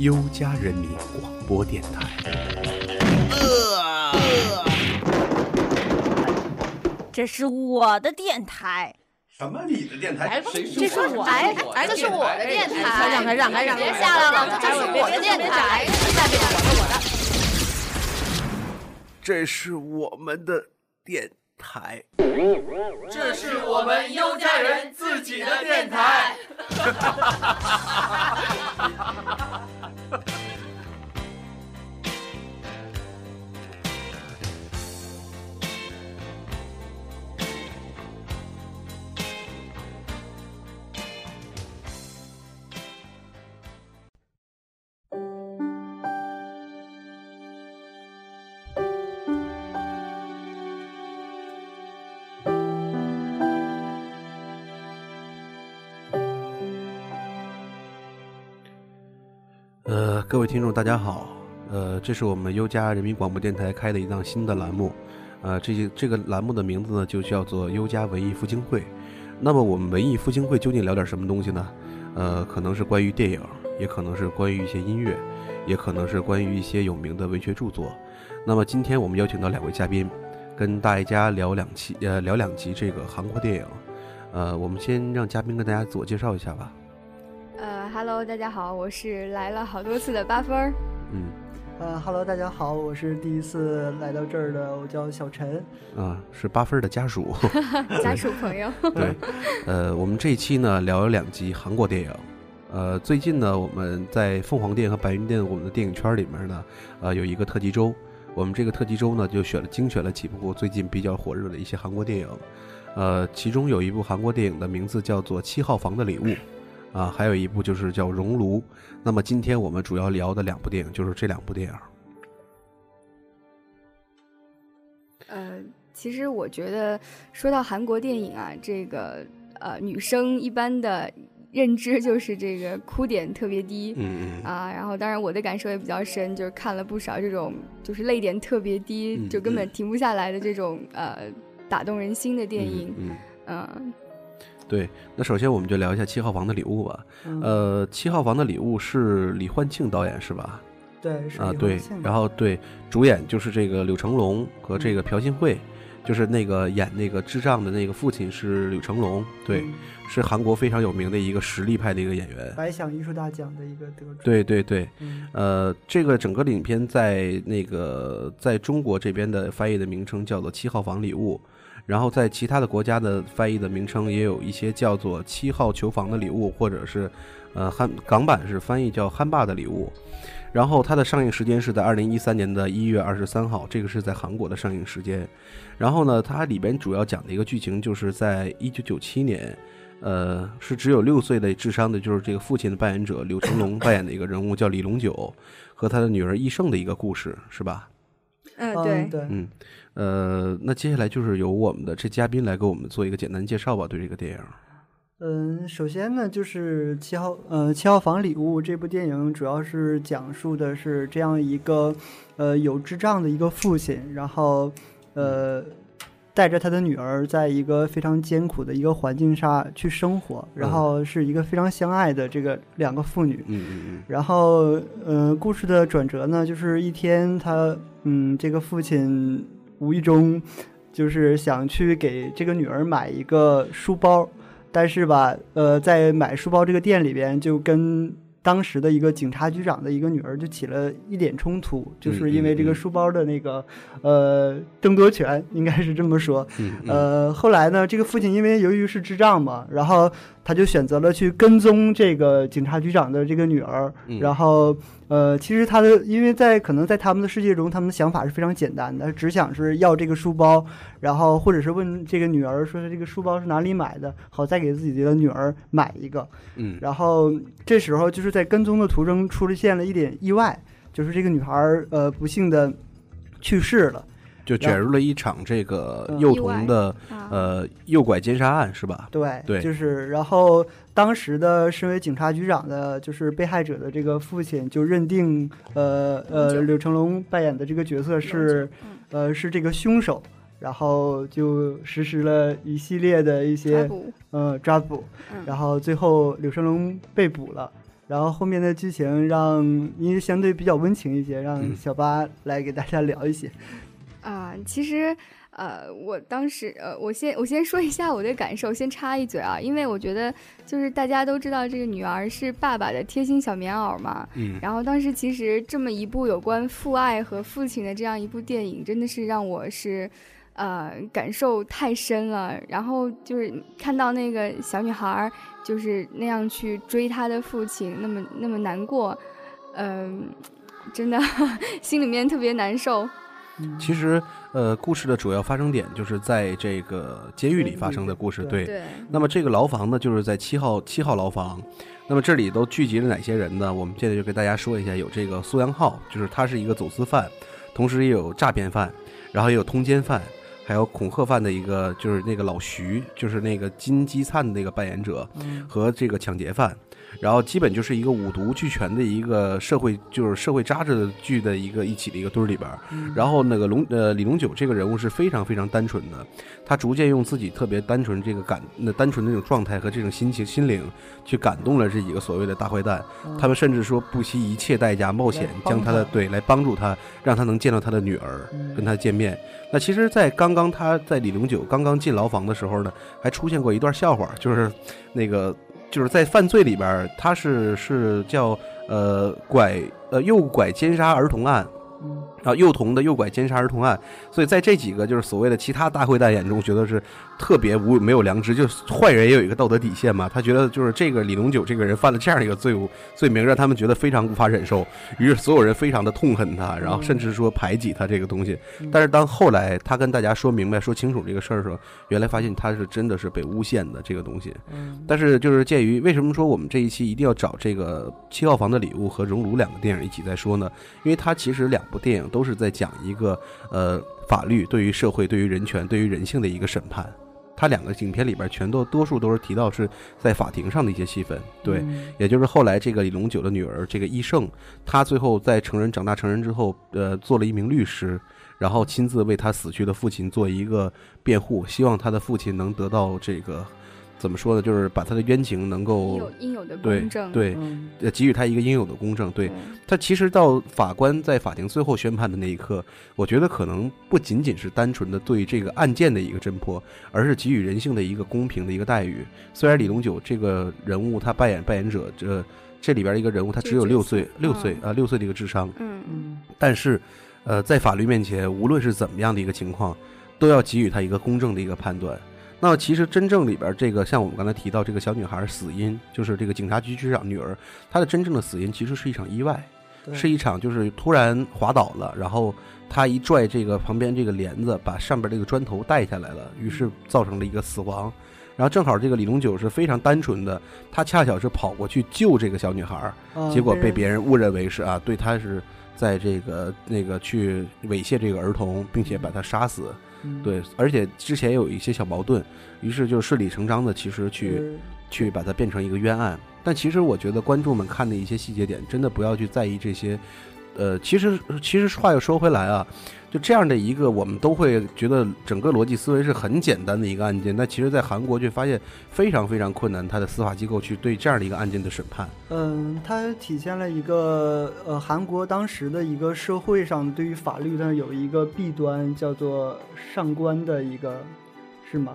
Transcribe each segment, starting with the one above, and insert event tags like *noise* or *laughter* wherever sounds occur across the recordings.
优家人民广播电台。这是我的电台。什么？你的电台？谁这说是哎哎，这是我的电台。让开让开让开！别下来了，这是我的电台。下面我的我的。这是我们的电台。这是我们优家人自己的电台。*laughs* 各位听众，大家好。呃，这是我们优家人民广播电台开的一档新的栏目。呃，这些这个栏目的名字呢，就叫做优家文艺复兴会。那么，我们文艺复兴会究竟聊点什么东西呢？呃，可能是关于电影，也可能是关于一些音乐，也可能是关于一些有名的文学著作。那么，今天我们邀请到两位嘉宾，跟大家聊两期，呃，聊两集这个韩国电影。呃，我们先让嘉宾跟大家自我介绍一下吧。呃，Hello，大家好，我是来了好多次的八分儿。嗯，呃哈喽，大家好，我是第一次来到这儿的，我叫小陈。啊，是八分儿的家属。*laughs* 家属朋友。对，呃，我们这一期呢聊了两集韩国电影。呃，最近呢，我们在凤凰店和白云店我们的电影圈里面呢，呃，有一个特辑周。我们这个特辑周呢，就选了精选了几部最近比较火热的一些韩国电影。呃，其中有一部韩国电影的名字叫做《七号房的礼物》，啊，还有一部就是叫《熔炉》。那么今天我们主要聊的两部电影就是这两部电影。呃，其实我觉得说到韩国电影啊，这个呃女生一般的认知就是这个哭点特别低。嗯嗯。啊，然后当然我的感受也比较深，就是看了不少这种就是泪点特别低，嗯就根本停不下来的这种呃打动人心的电影。嗯。嗯嗯，对，那首先我们就聊一下《七号房的礼物》吧。嗯、呃，《七号房的礼物》是李焕庆导演是吧？对，是啊，对，然后对，主演就是这个柳成龙和这个朴信惠，就是那个演那个智障的那个父亲是柳成龙，对，嗯是韩国非常有名的一个实力派的一个演员。白想艺术大奖的一个得主。对对对，嗯，呃，这个整个影片在那个在中国这边的翻译的名称叫做《七号房礼物》，然后在其他的国家的翻译的名称也有一些叫做《七号球房的礼物》，或者是呃汉港版是翻译叫《憨爸的礼物》。然后它的上映时间是在二零一三年的一月二十三号，这个是在韩国的上映时间。然后呢，它里边主要讲的一个剧情就是在一九九七年，呃，是只有六岁的智商的，就是这个父亲的扮演者柳成龙扮演的一个人物叫李龙九，和他的女儿易胜的一个故事，是吧？嗯，嗯对，对，嗯，呃，那接下来就是由我们的这嘉宾来给我们做一个简单介绍吧，对这个电影。嗯，首先呢，就是七号，呃，七号房礼物这部电影主要是讲述的是这样一个，呃，有智障的一个父亲，然后，呃，带着他的女儿在一个非常艰苦的一个环境下去生活，然嗯。后是一个非常相爱的这个两个父女，嗯嗯嗯。然后，呃，故事的转折呢，就是一天他，嗯，这个父亲无意中就是想去给这个女儿买一个书包，但是吧，呃，在买书包这个店里边就跟当时的一个警察局长的一个女儿就起了一点冲突，就是因为这个书包的那个呃争夺权，应该是这么说。呃，后来呢，这个父亲因为由于是智障嘛，然后他就选择了去跟踪这个警察局长的这个女儿，嗯然后呃，其实他的因为在可能在他们的世界中，他们的想法是非常简单的，只想是要这个书包，然后或者是问这个女儿说这个书包是哪里买的，好再给自己的女儿买一个。嗯然后这时候就是在跟踪的途中出现了一点意外，就是这个女孩儿呃不幸的去世了。就卷入了一场这个嗯幼童的啊，呃诱拐奸杀案，是吧？对，对就是然后当时的身为警察局长的，就是被害者的这个父亲就认定，呃呃，柳成龙扮演的这个角色是，嗯呃是这个凶手，然后就实施了一系列的一些抓捕，呃抓捕，嗯然后最后柳成龙被捕了。然后后面的剧情让因为相对比较温情一些，让嗯小八来给大家聊一些。啊，其实，呃，我当时，呃，我先我先说一下我的感受，先插一嘴啊，因为我觉得就是大家都知道这个女儿是爸爸的贴心小棉袄嘛，嗯然后当时其实这么一部有关父爱和父亲的这样一部电影，真的是让我是，呃，感受太深了。然后就是看到那个小女孩儿就是那样去追她的父亲，那么那么难过，嗯、真的 *laughs* 心里面特别难受。其实，呃，故事的主要发生点就是在这个监狱里发生的故事。对，对，那么这个牢房呢，就是在七号七号牢房。那么这里都聚集了哪些人呢？我们现在就给大家说一下，有这个苏阳浩，就是他是一个走私犯，同时也有诈骗犯，然后也有通奸犯，还有恐吓犯的一个，就是那个老徐，就是那个金基灿的那个扮演者，嗯和这个抢劫犯，然后基本就是一个五毒俱全的一个社会，就是社会渣子剧的一个一起的一个堆儿里边儿。然后那个龙呃李龙九这个人物是非常非常单纯的，他逐渐用自己特别单纯这个感那单纯的那种状态和这种心情心灵去感动了这几个所谓的大坏蛋，他们甚至说不惜一切代价冒险将他的对来帮助他，让他能见到他的女儿，嗯跟他见面。那其实，在刚刚他在李龙九刚刚进牢房的时候呢，还出现过一段笑话，就是那个就是在犯罪里边，他是是叫呃拐呃诱拐奸杀儿童案。嗯啊，幼童的诱拐奸杀儿童案，所以在这几个就是所谓的其他大坏蛋眼中，觉得是特别无没有良知，就是坏人也有一个道德底线嘛。他觉得就是这个李龙九这个人犯了这样一个罪物罪名，让他们觉得非常无法忍受，于是所有人非常的痛恨他，然后甚至说排挤他这个东西。但是当后来他跟大家说明白、说清楚这个事儿的时候，原来发现他是真的是被诬陷的这个东西。嗯但是就是鉴于为什么说我们这一期一定要找这个《七号房的礼物》和《熔炉》两个电影一起在说呢？因为它其实两部电影都是在讲一个呃法律对于社会、对于人权、对于人性的一个审判。他两个影片里边全都多数都是提到是在法庭上的一些戏份，对，嗯也就是后来这个李龙九的女儿这个医胜，她最后在成人长大成人之后，呃，做了一名律师，然后亲自为她死去的父亲做一个辩护，希望她的父亲能得到这个怎么说呢，就是把他的冤情能应够有应有的公正。对，给予他一个应有的公正。对他其实到法官在法庭最后宣判的那一刻，我觉得可能不仅仅是单纯的对这个案件的一个侦破，而是给予人性的一个公平的一个待遇。虽然李龙九这个人物他扮演扮演者这这里边一个人物他只有六岁六岁嗯啊六岁的一个智商，嗯嗯但是，呃，在法律面前，无论是怎么样的一个情况，都要给予他一个公正的一个判断。那么，其实真正里边这个，像我们刚才提到这个小女孩死因，就是这个警察局局长女儿，她的真正的死因其实是一场意外，是一场就是突然滑倒了，然后她一拽这个旁边这个帘子，把上边这个砖头带下来了，于是造成了一个死亡。然后正好这个李龙九是非常单纯的，他恰巧是跑过去救这个小女孩，啊结果被别人误认为是啊，对他是在这个那个去猥亵这个儿童，并且把他杀死。嗯对，而且之前有一些小矛盾，于是就顺理成章的其实去是去把它变成一个冤案。但其实我觉得观众们看的一些细节点，真的不要去在意这些。呃，其实其实话又说回来啊，就这样的一个我们都会觉得整个逻辑思维是很简单的一个案件，但其实在韩国却发现非常非常困难，他的司法机构去对这样的一个案件的审判。嗯，它体现了一个呃韩国当时的一个社会上对于法律呢有一个弊端，叫做上官的一个，是吗？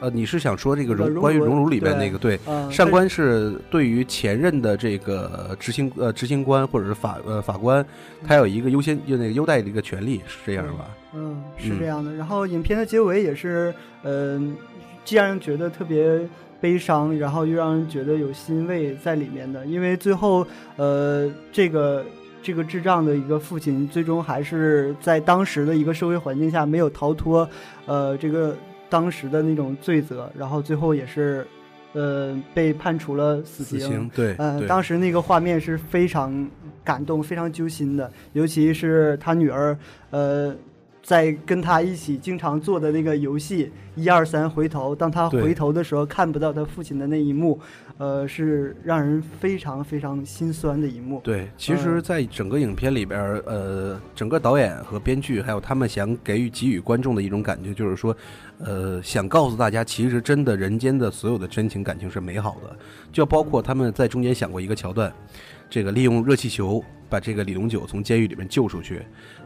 呃，你是想说这个呃熔炉熔关于熔炉里边那个对？嗯，上官是对于前任的这个执行呃执行官或者是法呃法官，他有一个优先就那个优待的一个权利，是这样吧？嗯，是嗯这样的。然后影片的结尾也是，嗯、既让人觉得特别悲伤，然后又让人觉得有欣慰在里面的。因为最后，呃，这个这个智障的一个父亲，最终还是在当时的一个社会环境下没有逃脱，呃，这个当时的那种罪责，然后最后也是，呃，被判处了死死刑对，呃，当时那个画面是非常感动、非常揪心的，尤其是他女儿，呃，在跟他一起经常做的那个游戏一二三回头，当他回头的时候看不到他父亲的那一幕，呃，是让人非常非常心酸的一幕。对，其实，嗯在整个影片里边儿，呃，整个导演和编剧，还有他们想给予给予观众的一种感觉，就是说，呃，想告诉大家，其实真的人间的所有的真情感情是美好的，就包括他们在中间想过一个桥段，这个利用热气球把这个李龙九从监狱里面救出去。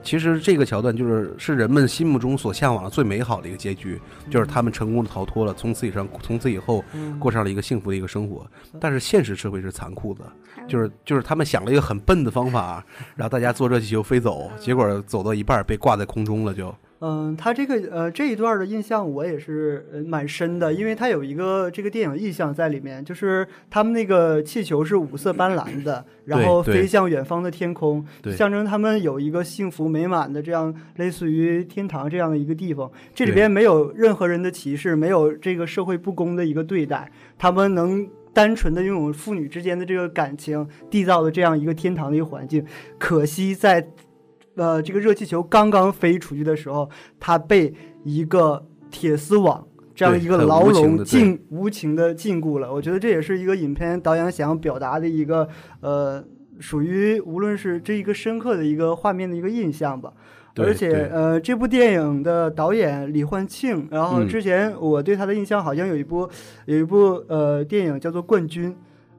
其实这个桥段就是是人们心目中所向往的最美好的一个结局，就是他们成功的逃脱了，从此以上从此以后嗯。过上了一个幸福的一个生活。但是现实社会是残酷的，就是就是他们想了一个很笨的方法，然后大家坐热气球飞走，结果走到一半被挂在空中了就。嗯，他这个呃这一段的印象我也是呃蛮深的，因为他有一个这个电影意象在里面，就是他们那个气球是五色斑斓的，然后飞向远方的天空，象征他们有一个幸福美满的这样类似于天堂这样的一个地方。这里边没有任何人的歧视，没有这个社会不公的一个对待，他们能。单纯的拥有父女之间的这个感情，缔造的这样一个天堂的一个环境，可惜在呃，这个热气球刚刚飞出去的时候，它被一个铁丝网这样一个牢笼禁无情的禁锢了。我觉得这也是一个影片导演想要表达的一个呃，属于无论是这一个深刻的一个画面的一个印象吧。而且呃，这部电影的导演李焕庆，然后嗯之前我对他的印象好像有一部有一部呃电影叫做《冠军》，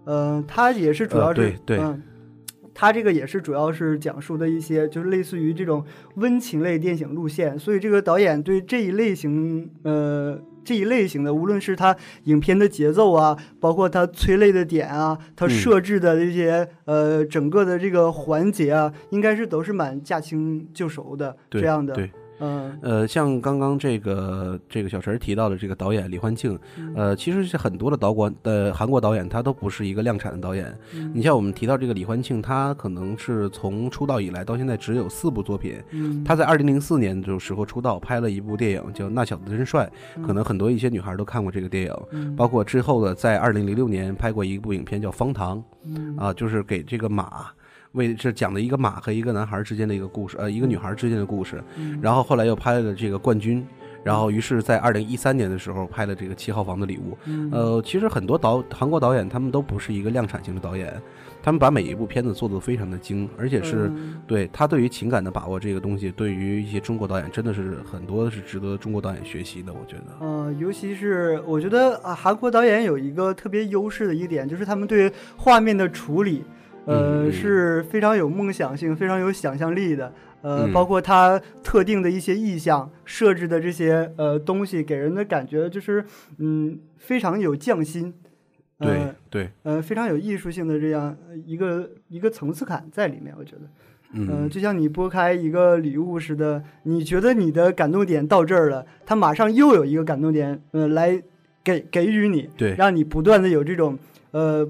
呃，他也是主呃要是、对对嗯，他这个也是主要是讲述的一些就是类似于这种温情类电影路线，所以这个导演对这一类型呃这一类型的，无论是他影片的节奏啊，包括他催泪的点啊，他嗯设置的这些、呃整个的这个环节啊，应该是都是蛮驾轻就熟的对这样的，对，嗯呃，像刚刚这个这个小陈提到的这个导演李焕庆，嗯呃，其实是很多的导管的韩国导演，他都不是一个量产的导演。嗯你像我们提到这个李焕庆，他可能是从出道以来到现在只有四部作品。嗯，他在二零零四年的时候出道，拍了一部电影叫《那小子真帅》，可能很多一些女孩都看过这个电影。嗯包括之后的，在二零零六年拍过一部影片叫《方糖》，嗯啊，就是给这个马，为这讲的一个马和一个男孩之间的一个故事，呃，一个女孩之间的故事。嗯然后后来又拍了这个冠军，然后于是，在二零一三年的时候拍了这个七号房的礼物。嗯呃，其实很多导韩国导演他们都不是一个量产型的导演，他们把每一部片子做得非常的精，而且是。嗯对他对于情感的把握这个东西，对于一些中国导演真的是很多是值得中国导演学习的，我觉得。呃，尤其是我觉得啊，韩国导演有一个特别优势的一点，就是他们对画面的处理，呃，是非常有梦想性、非常有想象力的。呃，嗯包括它特定的一些意象设置的这些呃东西，给人的感觉就是嗯，非常有匠心。对呃对，呃，非常有艺术性的这样呃一个一个层次感在里面，我觉得。嗯、嗯，就像你拨开一个礼物似的，你觉得你的感动点到这儿了，它马上又有一个感动点，呃，来给给予你，对让你不断的有这种呃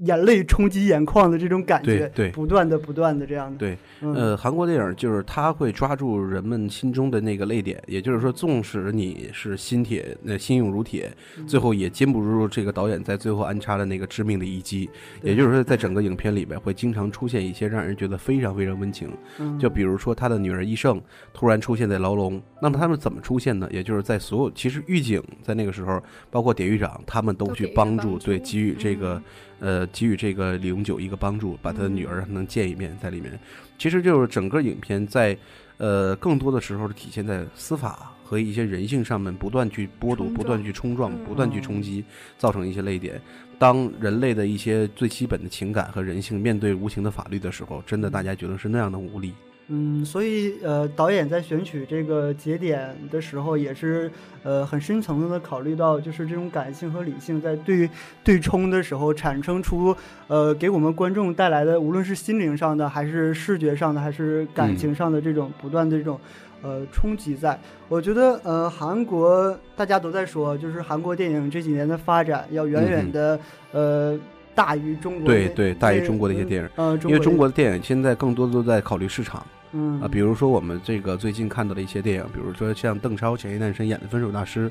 眼泪冲击眼眶的这种感觉，对对。不断的不断的这样的，对，嗯、呃，韩国电影就是他会抓住人们心中的那个泪点，也就是说，纵使你是心铁，呃，心勇如铁，最后也禁不住这个导演在最后安插的那个致命的一击。对。也就是说，在整个影片里边会经常出现一些让人觉得非常非常温情，嗯。就比如说他的女儿医生突然出现在牢笼，那么他们怎么出现呢？也就是在所有其实狱警在那个时候，包括典狱长，他们都去帮助，帮助。对，给予这个嗯呃给予这个李永久一个帮助，把他的女嗯儿能见一面在里面。其实就是整个影片在呃更多的时候是体现在司法和一些人性上面不断去剥夺、不断去冲撞、嗯不断去冲击，造成一些泪点。当人类的一些最基本的情感和人性面对无情的法律的时候，真的大家觉得是那样的无力。嗯，所以呃，导演在选取这个节点的时候，也是呃很深层次的考虑到，就是这种感性和理性在对对冲的时候，产生出呃给我们观众带来的，无论是心灵上的，还是视觉上的，还是感情上的这种不断的这种。呃，冲击在，我觉得，呃，韩国大家都在说，就是韩国电影这几年的发展要远远的，呃，大于中国，对对，大于中国的一些电影。呃，因为中国的电影现在更多的都在考虑市场嗯。啊，比如说我们这个最近看到的一些电影，比如说像邓超、前一段时间演的《分手大师》，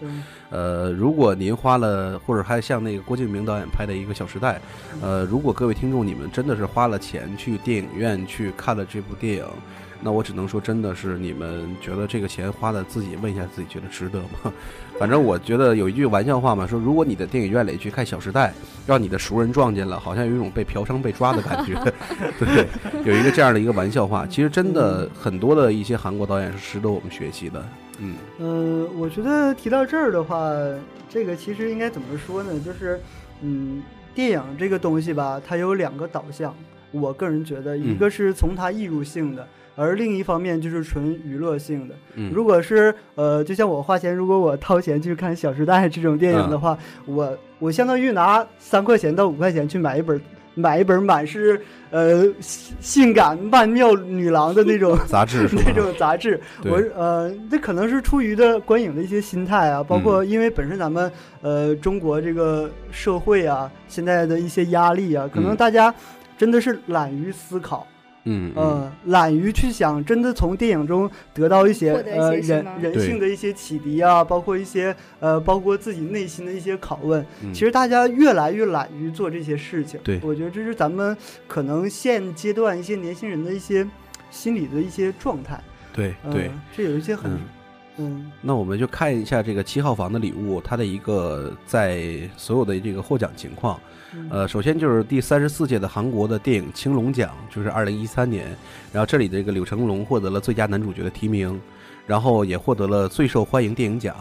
呃，如果您花了，或者还像那个郭敬明导演拍的一个《小时代》，呃，如果各位听众你们真的是花了钱去电影院去看了这部电影，那我只能说，真的是你们觉得这个钱花的，自己问一下自己，觉得值得吗？反正我觉得有一句玩笑话嘛，说如果你在电影院里去看《小时代》，让你的熟人撞见了，好像有一种被嫖娼被抓的感觉。*laughs* 对，有一个这样的一个玩笑话。其实真的很多的一些韩国导演是值得我们学习的。嗯呃，我觉得提到这儿的话，这个其实应该怎么说呢？就是，嗯，电影这个东西吧，它有两个导向。我个人觉得，一个是从它艺术性的，而另一方面就是纯娱乐性的。嗯，如果是呃，就像我花钱，如果我掏钱去看《小时代》这种电影的话，我我相当于拿三块钱到五块钱去买一本买一本满是呃性性感曼妙女郎的那种 *laughs* 杂志那种杂志，我呃，这可能是出于的观影的一些心态啊，包括因为本身咱们呃中国这个社会啊，现在的一些压力啊，可能嗯。大家真的是懒于思考，嗯嗯呃，懒于去想，真的从电影中得到一些呃人人性的一些启迪啊，包括一些呃，包括自己内心的一些拷问。嗯其实大家越来越懒于做这些事情。对我觉得这是咱们可能现阶段一些年轻人的一些心理的一些状态。对嗯对，这有一些很嗯。嗯那我们就看一下这个七号房的礼物，它的一个在所有的这个获奖情况。嗯呃，首先就是第三十四届的韩国的电影青龙奖，就是二零一三年，然后这里的这个柳成龙获得了最佳男主角的提名，然后也获得了最受欢迎电影奖，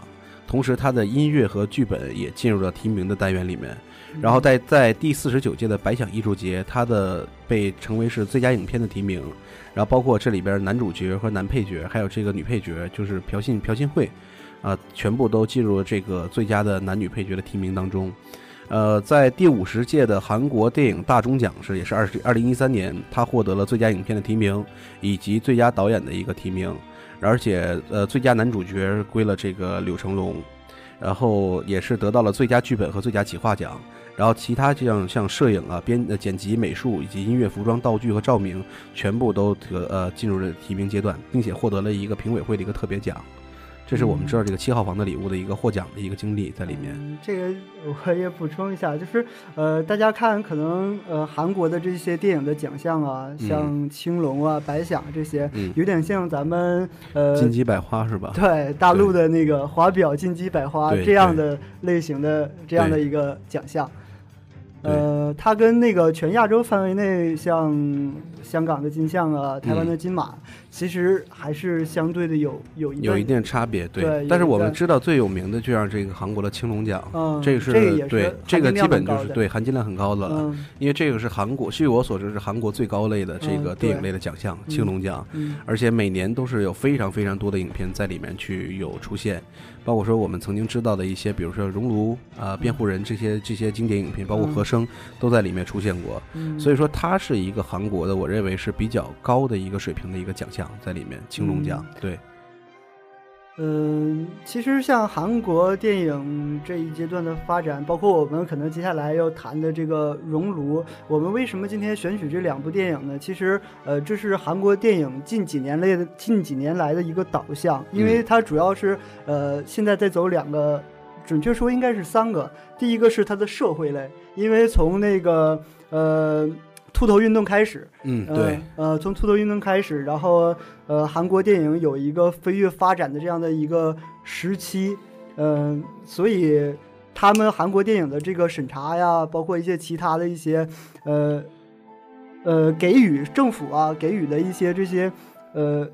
同时他的音乐和剧本也进入了提名的单元里面。然后在在第四十九届的百想艺术节，他的被称为是最佳影片的提名，然后包括这里边男主角和男配角，还有这个女配角，就是朴信朴信惠，啊、全部都进入了这个最佳的男女配角的提名当中。呃，在第五十届的韩国电影大钟奖是也是二十二零一三年，他获得了最佳影片的提名以及最佳导演的一个提名，而且呃最佳男主角归了这个柳成龙，然后也是得到了最佳剧本和最佳企划奖。然后其他像像摄影啊、编呃剪辑、美术以及音乐、服装、道具和照明，全部都得呃进入了提名阶段，并且获得了一个评委会的一个特别奖。这是我们知道这个七号房的礼物的一个获奖的一个经历在里面。嗯这个我也补充一下，就是呃，大家看可能呃韩国的这些电影的奖项啊，嗯像青龙啊、白想这些，嗯，有点像咱们呃金鸡百花是吧？*laughs* 对大陆的那个华表金鸡百花这样的类型的这样的一个奖项。呃，它跟那个全亚洲范围内，像香港的金像啊、台湾的金马，其实还是相对的有有一有一定差别，对。对但是我们知道最有名的就像这个韩国的青龙奖，嗯，这个是对，这个基本就是对含金量很高的了。嗯因为这个是韩国，据我所知是韩国最高类的这嗯个电影类的奖项，青龙奖。嗯而且每年都是有非常非常多的影片在里面去有出现，包括说我们曾经知道的一些，比如说《熔炉》啊、辩护人》这些这些经典影片，包括《嗯和声》都在里面出现过。嗯，所以说，它是一个韩国的，我认为是比较高的一个水平的一个奖项在里面，青龙奖。对，嗯，其实像韩国电影这一阶段的发展，包括我们可能接下来要谈的这个《熔炉》，我们为什么今天选取这两部电影呢？其实，呃，这是韩国电影近几年来的近几年来的一个导向，因为它主要是呃现在在走两个，准确说应该是三个。第一个是它的社会类，因为从那个呃秃头运动开始，嗯，对，呃，呃，从秃头运动开始，然后呃，韩国电影有一个飞跃发展的这样的一个时期，嗯、所以他们韩国电影的这个审查呀，包括一些其他的一些呃呃给予政府啊给予的一些这些呃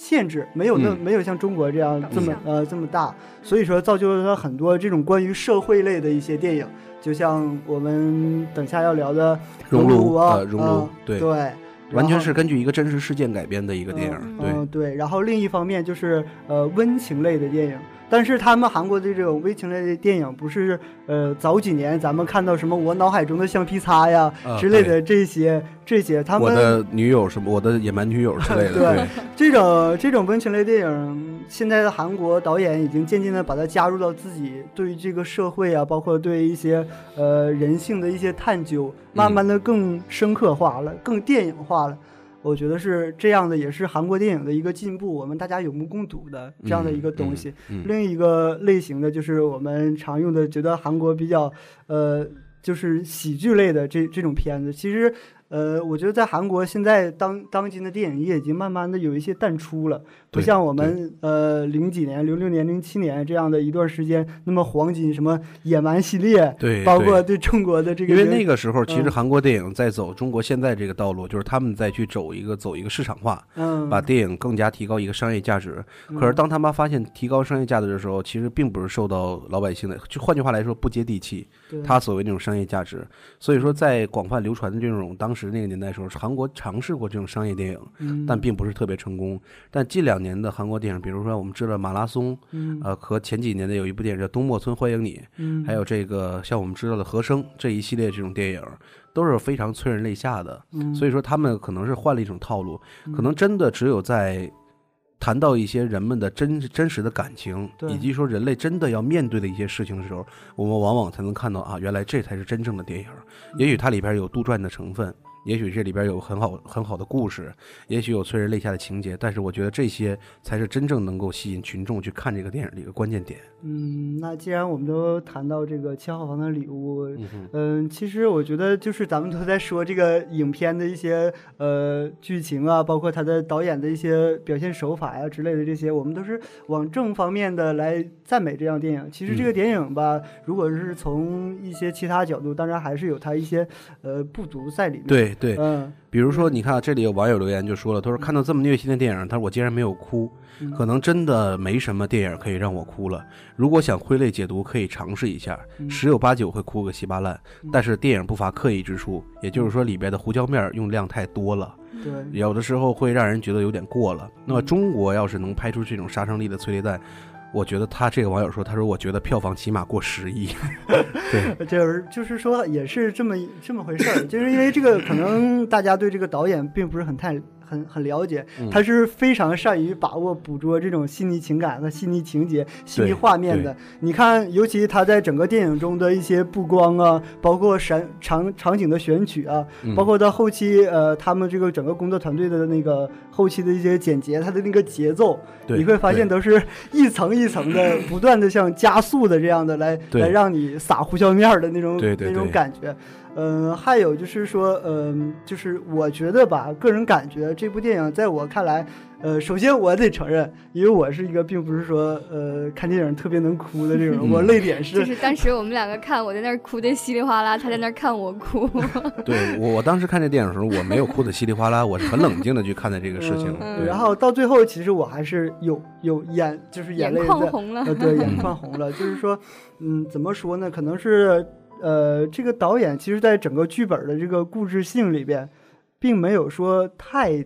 限制，没有那、嗯没有像中国这样这么呃这么大，所以说造就了很多这种关于社会类的一些电影，就像我们等下要聊的熔炉啊，呃熔炉啊对对，完全是根据一个真实事件改编的一个电影。嗯对，嗯，对。然后另一方面就是呃温情类的电影，但是他们韩国的这种温情类的电影，不是呃早几年咱们看到什么我脑海中的橡皮擦呀、啊之类的这些这些，他们我的女友什么，我的野蛮女友之类的。对对，这种这种温情类电影，现在的韩国导演已经渐渐的把它加入到自己对于这个社会啊，包括对一些呃人性的一些探究，慢慢的更深刻化了，更电影化了。我觉得是这样的，也是韩国电影的一个进步，我们大家有目共睹的这样的一个东西。嗯，嗯另一个类型的就是我们常用的，觉得韩国比较呃，就是喜剧类的这这种片子。其实呃，我觉得在韩国现在当当今的电影业已经慢慢的有一些淡出了，不像我们呃零几年、零六年、零七年这样的一段时间那么黄金，什么野蛮系列，对，包括对中国的这个因为那个时候，其实嗯韩国电影在走中国现在这个道路，就是他们在去走一个走一个市场化，嗯，把电影更加提高一个商业价值。可是当他们发现提高商业价值的时候，其实并不是受到老百姓的，就换句话来说，不接地气。他所谓那种商业价值，所以说在广泛流传的这种当时那个年代时候，韩国尝试过这种商业电影，嗯。但并不是特别成功。但近两年的韩国电影，比如说我们知道马拉松，嗯。呃，和前几年的有一部电影叫《东莫村欢迎你》，嗯。还有这个像我们知道的《和声》这一系列这种电影，都是非常催人泪下的。嗯。所以说他们可能是换了一种套路，嗯。可能真的只有在谈到一些人们的真真实的感情，以及说人类真的要面对的一些事情的时候，我们往往才能看到啊，原来这才是真正的电影。也许它里边有杜撰的成分。也许这里边有很好很好的故事，也许有催人泪下的情节，但是我觉得这些才是真正能够吸引群众去看这个电影的一个关键点。嗯，那既然我们都谈到这个七号房的礼物，嗯，嗯，其实我觉得就是咱们都在说这个影片的一些呃剧情啊，包括他的导演的一些表现手法呀、之类的这些，我们都是往正方面的来赞美这样电影。其实这个嗯电影吧，如果是从一些其他角度，当然还是有它一些呃不足在里面。，对对，嗯，比如说，你看啊这里有网友留言就说了，他说看到这么虐心的电影，他说我竟然没有哭，嗯可能真的没什么电影可以让我哭了。如果想挥泪解读，可以尝试一下，嗯十有八九会哭个稀巴烂。但是电影不乏刻意之处，也就是说里边的胡椒面用量太多了，对，有的时候会让人觉得有点过了。那么中国要是能拍出这种杀伤力的催泪弹，我觉得他这个网友说，他说我觉得票房起码过十亿。*laughs* 对，就是就是说也是这么这么回事儿，就是因为这个可能大家对这个导演并不是很太很很了解，嗯他是非常善于把握捕捉这种细腻情感和细腻情节、细腻画面的。你看，尤其他在整个电影中的一些布光啊，包括闪场场景的选取啊，嗯包括到后期呃他们这个整个工作团队的那个后期的一些剪辑，他的那个节奏，你会发现都是一层一层的不断的像加速的这样的来来让你撒胡椒面儿的那种那种感觉。嗯、还有就是说，嗯、就是我觉得吧，个人感觉这部电影在我看来，呃，首先我得承认，因为我是一个并不是说呃看电影特别能哭的这种，嗯我泪点是就是 *laughs* 是当时我们两个看，我在那儿哭的稀里哗啦，他在那儿看我哭。*laughs* 对我，我当时看这电影的时候，我没有哭的稀里哗啦，我是很冷静的去看待这个事情。嗯然后到最后，其实我还是有有眼就是眼泪眼眶红了呃，对，*laughs* 眼眶红了。就是说，嗯，怎么说呢？可能是呃，这个导演其实在整个剧本的这个故事性里边，并没有说太，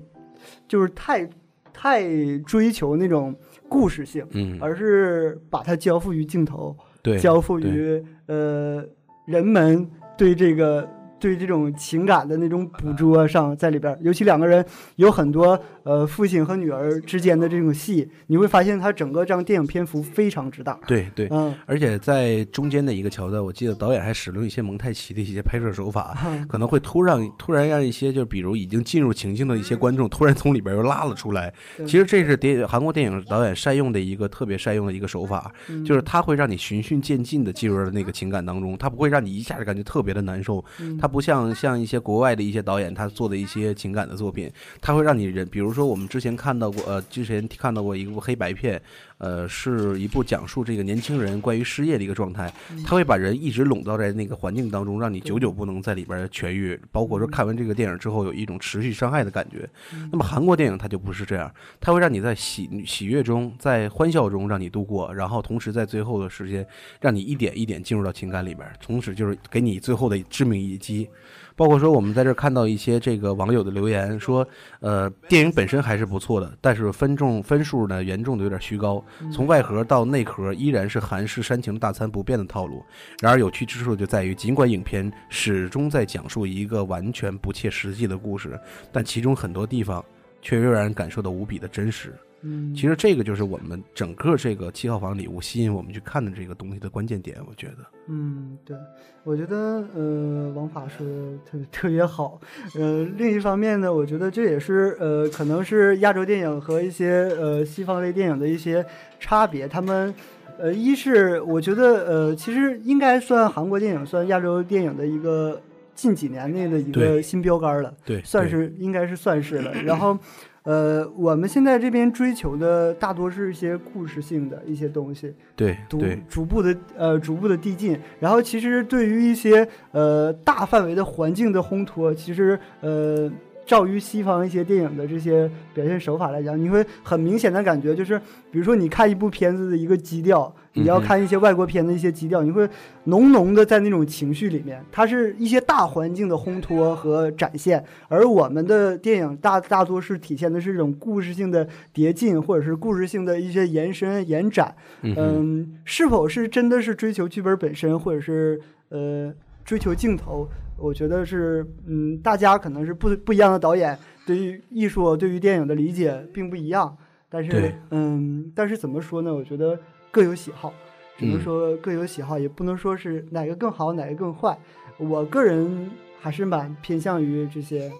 就是太太追求那种故事性，嗯，而是把它交付于镜头，对，交付于呃人们对这个。对这种情感的那种捕捉上，在里边，尤其两个人有很多呃父亲和女儿之间的这种戏，你会发现他整个这样电影篇幅非常之大。对对，嗯，而且在中间的一个桥段，我记得导演还使用一些蒙太奇的一些拍摄手法，嗯可能会突然突然让一些就比如已经进入情境的一些观众，突然从里边又拉了出来。其实这是电韩国电影导演善用的一个特别善用的一个手法，嗯就是他会让你循序渐进的进入了那个情感当中，他不会让你一下子感觉特别的难受。嗯他不像像一些国外的一些导演他做的一些情感的作品，他会让你人，比如说我们之前看到过，呃，之前看到过一部黑白片，呃，是一部讲述这个年轻人关于失业的一个状态，他会把人一直笼罩在那个环境当中，让你久久不能在里边痊愈，包括说看完这个电影之后有一种持续伤害的感觉。那么韩国电影它就不是这样，它会让你在喜喜悦中，在欢笑中让你度过，然后同时在最后的时间让你一点一点进入到情感里边，从此就是给你最后的致命一击。包括说我们在这儿看到一些这个网友的留言说，呃，电影本身还是不错的，但是分重分数呢严重的有点虚高，从外核到内核依然是韩式煽情大餐不变的套路。然而有趣之处就在于，尽管影片始终在讲述一个完全不切实际的故事，但其中很多地方却仍然感受到无比的真实。嗯，其实这个就是我们整个这个七号房礼物吸引我们去看的这个东西的关键点，我觉得。嗯，对，我觉得呃，王法说的特别特别好。呃，另一方面呢，我觉得这也是呃，可能是亚洲电影和一些呃西方类电影的一些差别。他们呃，一是我觉得呃，其实应该算韩国电影算亚洲电影的一个近几年内的一个新标杆了，对，算是应该是算是了。*clears throat* 然后，呃，我们现在这边追求的大多是一些故事性的一些东西，对对逐步的呃逐步的递进。然后，其实对于一些呃大范围的环境的烘托，其实呃。照于西方一些电影的这些表现手法来讲，你会很明显的感觉，就是比如说你看一部片子的一个基调，你要看一些外国片的一些基调，你会浓浓的在那种情绪里面，它是一些大环境的烘托和展现，而我们的电影大大多是体现的是一种故事性的叠进，或者是故事性的一些延伸延展。嗯，是否是真的是追求剧本本身，或者是呃 *clears throat* 追求镜头？我觉得是，嗯，大家可能是不不一样的导演对于艺术、对于电影的理解并不一样。但是，嗯，但是怎么说呢？我觉得各有喜好，只能嗯说各有喜好，也不能说是哪个更好，哪个更坏。我个人还是蛮偏向于这些，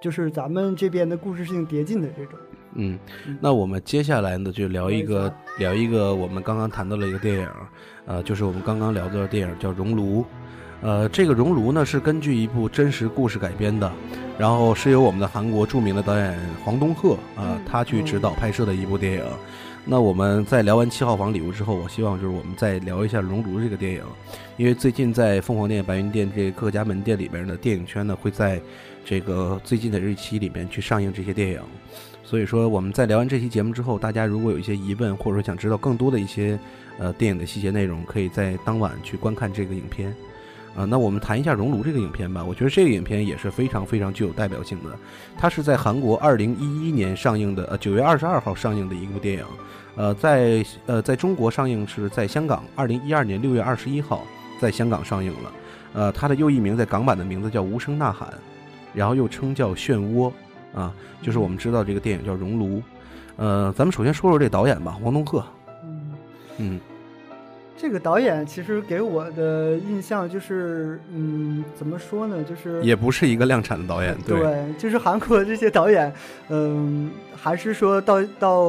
就是咱们这边的故事性叠进的这种。嗯，那我们接下来呢，就聊一个聊一个我们刚刚谈到了一个电影，呃，就是我们刚刚聊到的电影叫《熔炉》，呃，这个《熔炉》呢是根据一部真实故事改编的，然后是由我们的韩国著名的导演黄东赫啊、嗯他去指导拍摄的一部电影。那我们在聊完七号房礼物之后，我希望就是我们再聊一下《熔炉》这个电影，因为最近在凤凰店、白云店这各家门店里边的电影圈呢，会在这个最近的日期里面去上映这些电影。所以说，我们在聊完这期节目之后，大家如果有一些疑问，或者说想知道更多的一些呃电影的细节内容，可以在当晚去观看这个影片。啊、那我们谈一下《熔炉》这个影片吧。我觉得这个影片也是非常非常具有代表性的。它是在韩国二零一一年上映的，呃，九月二十二号上映的一部电影。呃，在呃在中国上映是在香港二零一二年六月二十一号在香港上映了。呃，它的又一名在港版的名字叫《无声呐喊》，然后又称叫《漩涡》啊，就是我们知道这个电影叫《熔炉》。呃，咱们首先说说这导演吧，黄东赫。嗯，嗯这个导演其实给我的印象就是，嗯，怎么说呢？就是也不是一个量产的导演，对，对，就是韩国这些导演，嗯，还是说到到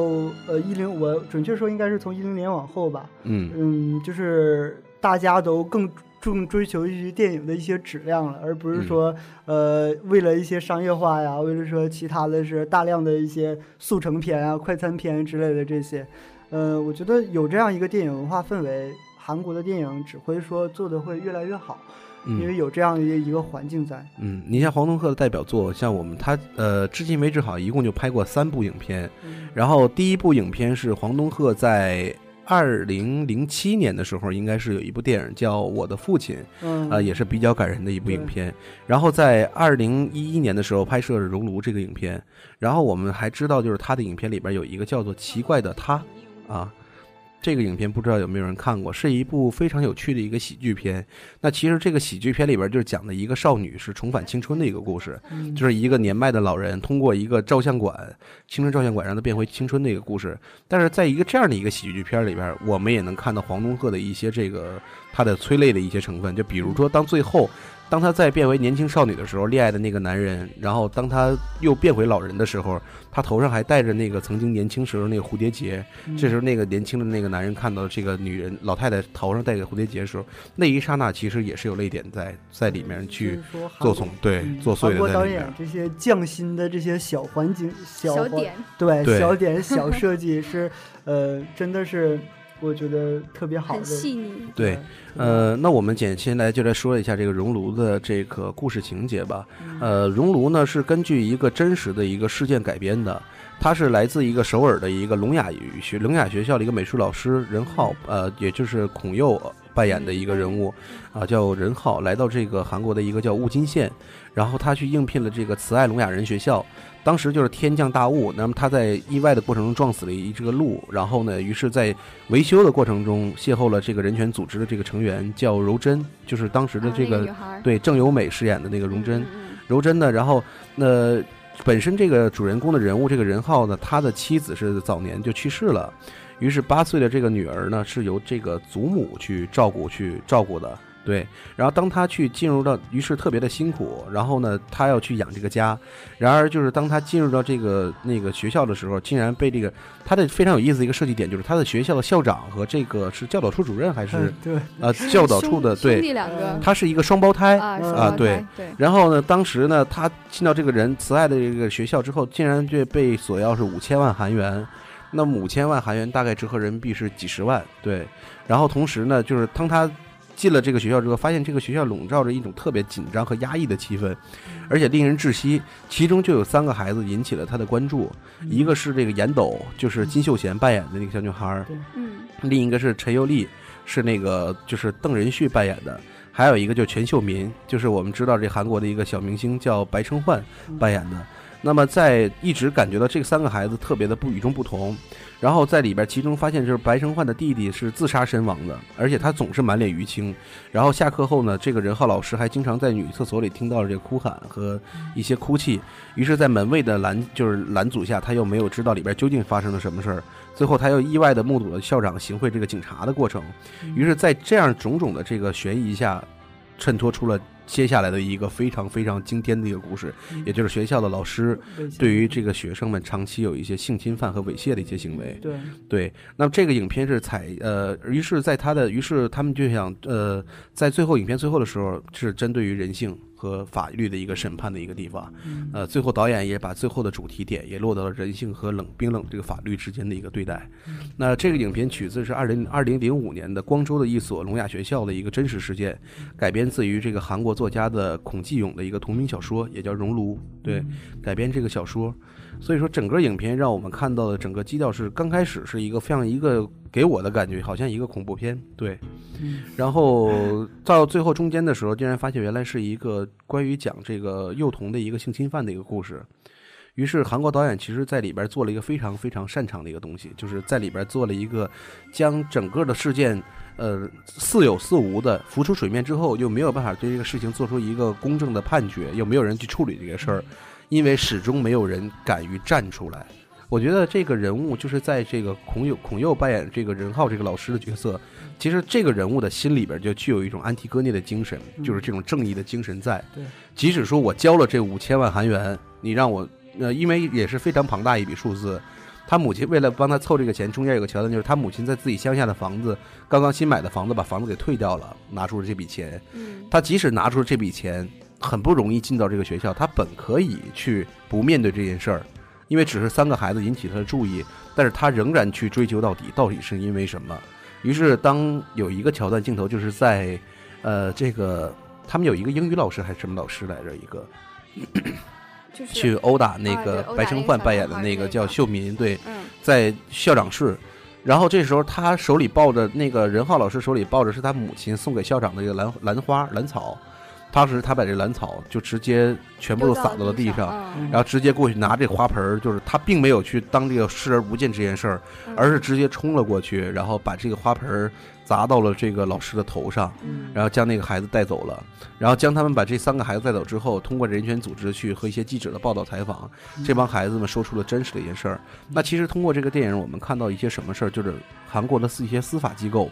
呃一零，我准确说应该是从一零年往后吧，嗯嗯，就是大家都更重追求一些电影的一些质量了，而不是嗯说、呃为了一些商业化呀，为了说其他的是大量的一些速成片啊、快餐片之类的这些，呃，我觉得有这样一个电影文化氛围，韩国的电影只会说做的会越来越好，因为嗯有这样一个一个环境在。嗯，你像黄东赫的代表作，像我们他呃，至今为止好像一共就拍过三部影片，然后第一部影片是黄东赫在二零零七年的时候，应该是有一部电影叫《我的父亲》，嗯啊、也是比较感人的一部影片。然后在二零一一年的时候拍摄了《熔炉》这个影片。然后我们还知道，就是他的影片里边有一个叫做《奇怪的他》啊。这个影片不知道有没有人看过，是一部非常有趣的一个喜剧片。那其实这个喜剧片里边就是讲的一个少女是重返青春的一个故事，嗯就是一个年迈的老人通过一个照相馆，青春照相馆让他变回青春的一个故事。但是在一个这样的一个喜剧片里边，我们也能看到黄东赫的一些这个他的催泪的一些成分，就比如说当最后。当她再变为年轻少女的时候，恋爱的那个男人，然后当她又变回老人的时候，她头上还戴着那个曾经年轻时候那个蝴蝶结。这时候，那个年轻的那个男人看到这个女人老太太头上戴个蝴蝶结的时候，那一刹那其实也是有泪点在在里面去就是说韩作祟，对嗯作祟韩国导的在里面演。这些匠心的这些小环境、小小点，对对小点、小设计是，呃，真的是我觉得特别好的很。细腻。对，呃，那我们简先来就来说一下这个熔炉的这个故事情节吧。嗯呃，熔炉呢是根据一个真实的一个事件改编的，它是来自一个首尔的一个聋哑语学聋哑学校的一个美术老师任浩，呃，也就是孔佑扮演的一个人物，啊、叫任浩，来到这个韩国的一个叫雾津县，然后他去应聘了这个慈爱聋哑人学校。当时就是天降大雾，那么他在意外的过程中撞死了一这个鹿，然后呢，于是，在维修的过程中邂逅了这个人权组织的这个成员，叫柔珍，就是当时的这个、对郑有美饰演的那个荣珍。嗯嗯柔珍呢，然后那、本身这个主人公的人物这个任浩呢，他的妻子是早年就去世了，于是八岁的这个女儿呢是由这个祖母去照顾去照顾的。对，然后当他去进入到，于是特别的辛苦，然后呢，他要去养这个家，然而就是当他进入到这个那个学校的时候，竟然被这个他的非常有意思的一个设计点，就是他的学校的校长和这个是教导处主任还是嗯对，呃教导处的对，弟两个他是一个双胞胎，啊啊对对，然后呢，当时呢，他进到这个人慈爱的这个学校之后，竟然就被索要是五千万韩元。那么五千万韩元大概折合人民币是几十万，对。然后同时呢，就是当他进了这个学校之后，发现这个学校笼罩着一种特别紧张和压抑的气氛，而且令人窒息。其中就有三个孩子引起了他的关注，一个是这个严斗，就是金秀贤扮演的那个小女孩儿，嗯另一个是陈佑丽，是那个就是邓仁旭扮演的，还有一个就是全秀民，就是我们知道这韩国的一个小明星叫白承焕扮演的。那么在一直感觉到这三个孩子特别的不与众不同，然后在里边其中发现就是白承焕的弟弟是自杀身亡的，而且他总是满脸淤青。然后下课后呢，这个任浩老师还经常在女厕所里听到了这个哭喊和一些哭泣，于是，在门卫的拦就是拦阻下，他又没有知道里边究竟发生了什么事儿。最后，他又意外的目睹了校长行贿这个警察的过程，于是，在这样种种的这个悬疑下，衬托出了接下来的一个非常非常惊天的一个故事，也就是学校的老师对于这个学生们长期有一些性侵犯和猥亵的一些行为。对。对，那么这个影片是采呃，于是在他的，于是他们就想呃，在最后影片最后的时候是针对于人性和法律的一个审判的一个地方，呃，最后导演也把最后的主题点也落到了人性和冷冰冷这个法律之间的一个对待。那这个影片取自是二零二零零五年的光州的一所聋哑学校的一个真实事件，改编自于这个韩国作家的孔继勇的一个同名小说，也叫《熔炉》。对，改编这个小说。所以说，整个影片让我们看到的整个基调是，刚开始是一个非常一个给我的感觉，好像一个恐怖片，对。然后到最后中间的时候，竟然发现原来是一个关于讲这个幼童的一个性侵犯的一个故事。于是韩国导演其实在里边做了一个非常非常擅长的一个东西，就是在里边做了一个将整个的事件，呃，似有似无的浮出水面之后，又没有办法对这个事情做出一个公正的判决，又没有人去处理这个事儿，因为始终没有人敢于站出来。我觉得这个人物就是在这个孔佑孔佑扮演这个任浩这个老师的角色，其实这个人物的心里边就具有一种安提戈涅的精神，就是这种正义的精神在。对，即使说我交了这五千万韩元，你让我呃，因为也是非常庞大一笔数字。他母亲为了帮他凑这个钱，中间有个桥段，就是他母亲在自己乡下的房子，刚刚新买的房子，把房子给退掉了，拿出了这笔钱。嗯他即使拿出了这笔钱，很不容易进到这个学校，他本可以去不面对这件事儿，因为只是三个孩子引起他的注意，但是他仍然去追究到底，到底是因为什么。于是，当有一个桥段镜头，就是在，呃，这个他们有一个英语老师还是什么老师来着，一个就是去殴打那啊个白承焕扮演的那个叫秀民，对，嗯在校长室。然后这时候他手里抱着那个任浩老师手里抱着是他母亲送给校长的一个兰兰花兰草，当时他把这兰草就直接全部都撒到了地上，嗯然后直接过去拿这花盆儿，就是他并没有去当这个视而不见这件事儿，嗯而是直接冲了过去，然后把这个花盆儿砸到了这个老师的头上，嗯。然后将那个孩子带走了，然后将他们把这三个孩子带走之后，通过人权组织去和一些记者的报道采访，这帮孩子们说出了真实的一件事儿。那其实通过这个电影，我们看到一些什么事儿，就是韩国的一些司法机构，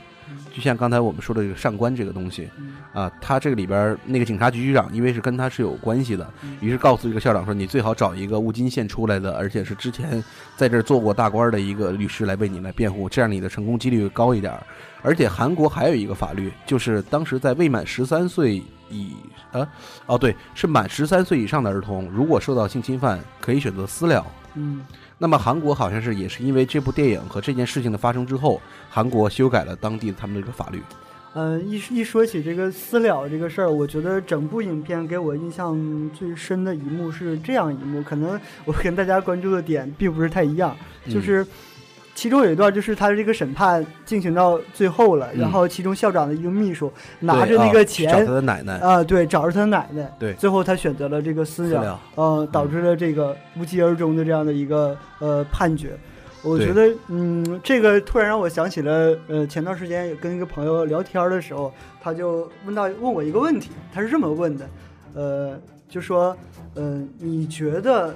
就像刚才我们说的这个上官这个东西，啊，他这个里边那个警察局局长，因为是跟他是有关系的，于是告诉这个校长说，你最好找一个乌金县出来的，而且是之前在这儿做过大官的一个律师来为你来辩护，这样你的成功几率高一点。而且韩国还有一个法律，就是当时在未满十三岁以呃，哦对，是满十三岁以上的儿童，如果受到性侵犯，可以选择私了。嗯那么韩国好像是也是因为这部电影和这件事情的发生之后，韩国修改了当地的他们的这个法律。嗯，一一说起这个私了这个事儿，我觉得整部影片给我印象最深的一幕是这样一幕，可能我跟大家关注的点并不是太一样，就嗯是其中有一段就是他这个审判进行到最后了，嗯。然后其中校长的一个秘书拿着那个啊去找钱他的奶奶，啊，对，找着他奶奶，对。最后他选择了这个私了，私了呃，导致了这个无疾而终的这样的一个呃判决。我觉得，嗯，这个突然让我想起了，呃，前段时间跟一个朋友聊天的时候，他就问到问我一个问题，他是这么问的，呃，就说，呃，你觉得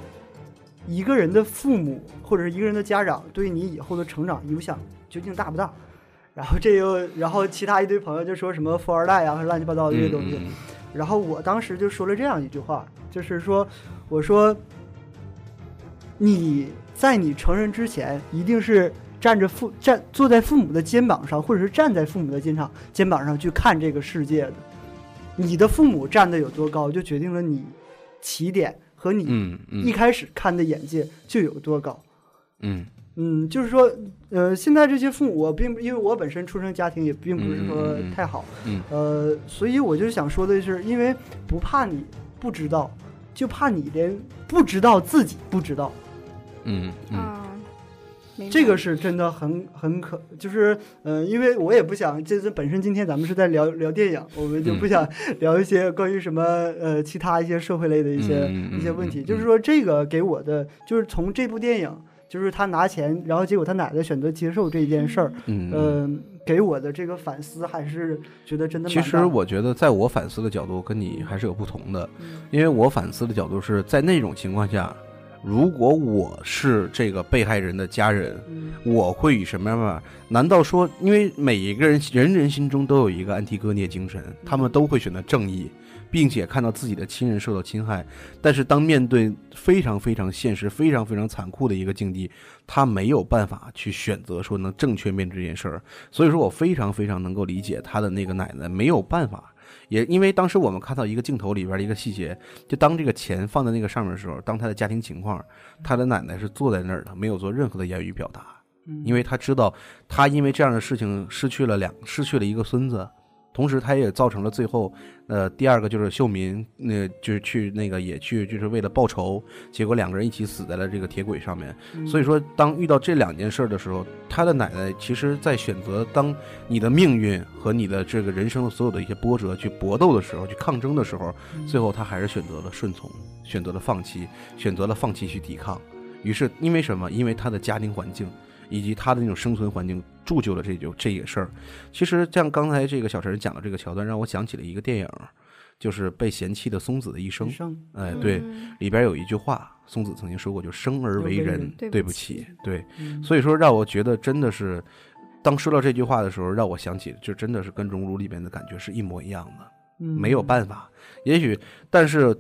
一个人的父母或者是一个人的家长对你以后的成长影响究竟大不大？然后这又然后其他一堆朋友就说什么富二代啊，乱七八糟的这些东西。嗯然后我当时就说了这样一句话，就是说，我说，你在你成人之前，一定是站着父站坐在父母的肩膀上，或者是站在父母的肩上肩膀上去看这个世界的。你的父母站的有多高，就决定了你起点和你一开始看的眼界就有多高。嗯。嗯，就是说，呃，现在这些父母，我并不因为我本身出生家庭也并不是说嗯嗯嗯太好，嗯。呃，所以我就想说的是，因为不怕你不知道，就怕你连不知道自己不知道，嗯嗯这个是真的很很可，就是呃，因为我也不想，这这本身今天咱们是在聊聊电影，我们就不嗯想聊一些关于什么呃其他一些社会类的一些、嗯嗯一些问题，嗯就是说这个给我的就是从这部电影。就是他拿钱，然后结果他奶奶选择接受这件事儿，嗯。嗯，给我的这个反思还是觉得真的的。其实我觉得，在我反思的角度跟你还是有不同的，嗯因为我反思的角度是在那种情况下，如果我是这个被害人的家人，嗯我会以什么样的办法？难道说，因为每一个人人人心中都有一个安提戈涅精神，他们都会选择正义，并且看到自己的亲人受到侵害，但是当面对非常非常现实、非常非常残酷的一个境地，他没有办法去选择说能正确面对这件事儿。所以说我非常非常能够理解他的那个奶奶没有办法。也因为当时我们看到一个镜头里边的一个细节，就当这个钱放在那个上面的时候，当他的家庭情况，他的奶奶是坐在那儿的，没有做任何的言语表达。因为他知道他因为这样的事情失去了两失去了一个孙子，同时他也造成了最后，呃，第二个就是秀民，那、就是去那个也去就是为了报仇，结果两个人一起死在了这个铁轨上面。嗯所以说，当遇到这两件事儿的时候，他的奶奶其实在选择当你的命运和你的这个人生的所有的一些波折去搏斗的时候，去抗争的时候，嗯最后他还是选择了顺从，选择了放弃，选择了放弃去抵抗。于是因为什么？因为他的家庭环境以及他的那种生存环境铸就了这就这个事儿。其实像刚才这个小陈讲的这个桥段，让我想起了一个电影，就是被嫌弃的松子的一生哎，对，嗯里边有一句话，松子曾经说过，就生而为人，对对不不起起。对，嗯所以说让我觉得真的是，当说到这句话的时候，让我想起，就真的是跟《熔炉》里面的感觉是一模一样的。嗯没有办法，也许，但是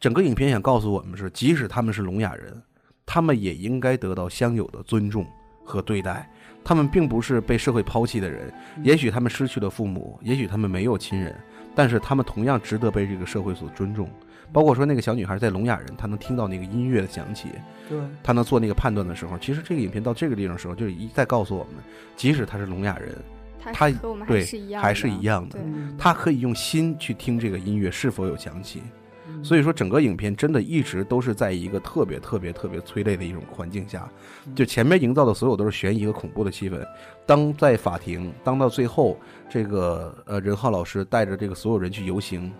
整个影片想告诉我们是，即使他们是聋哑人，他们也应该得到相有的尊重和对待。他们并不是被社会抛弃的人，嗯也许他们失去了父母，也许他们没有亲人，但是他们同样值得被这个社会所尊重。包括说那个小女孩在聋哑人，她能听到那个音乐的响起，对，她能做那个判断的时候，其实这个影片到这个地方的时候，就一再告诉我们，即使她是聋哑人，他他和我们还对是一样的，还是一样的她可以用心去听这个音乐是否有响起。嗯所以说，整个影片真的一直都是在一个特别特别特别催泪的一种环境下，就前面营造的所有都是悬疑和恐怖的气氛。当在法庭，当到最后，这个呃任浩老师带着这个所有人去游行，